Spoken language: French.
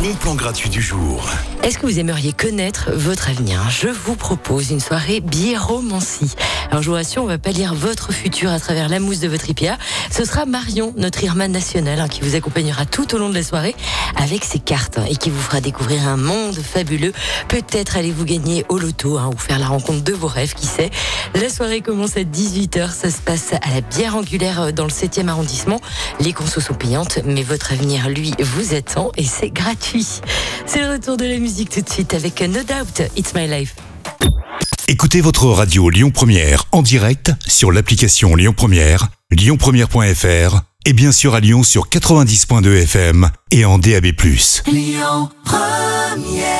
bon plan gratuit du jour. Est-ce que vous aimeriez connaître votre avenir? Je vous propose une soirée biéromancie. Alors je vous rassure, on va pas lire votre futur à travers la mousse de votre IPA. Ce sera Marion, notre Irma nationale, hein, qui vous accompagnera tout au long de la soirée avec ses cartes hein, et qui vous fera découvrir un monde fabuleux. Peut-être allez-vous gagner au loto hein, ou faire la rencontre de vos rêves, qui sait. La soirée commence à 18h, ça se passe à la bière angulaire euh, dans le 7e arrondissement. Les consos sont payantes, mais votre avenir, lui, vous attend et c'est gratuit. C'est le retour de la musique tout de suite avec No Doubt, It's My Life. Écoutez votre radio Lyon Première en direct sur l'application Lyon Première, lyonpremière.fr et bien sûr à Lyon sur 90.2 FM et en DAB+. Lyon Première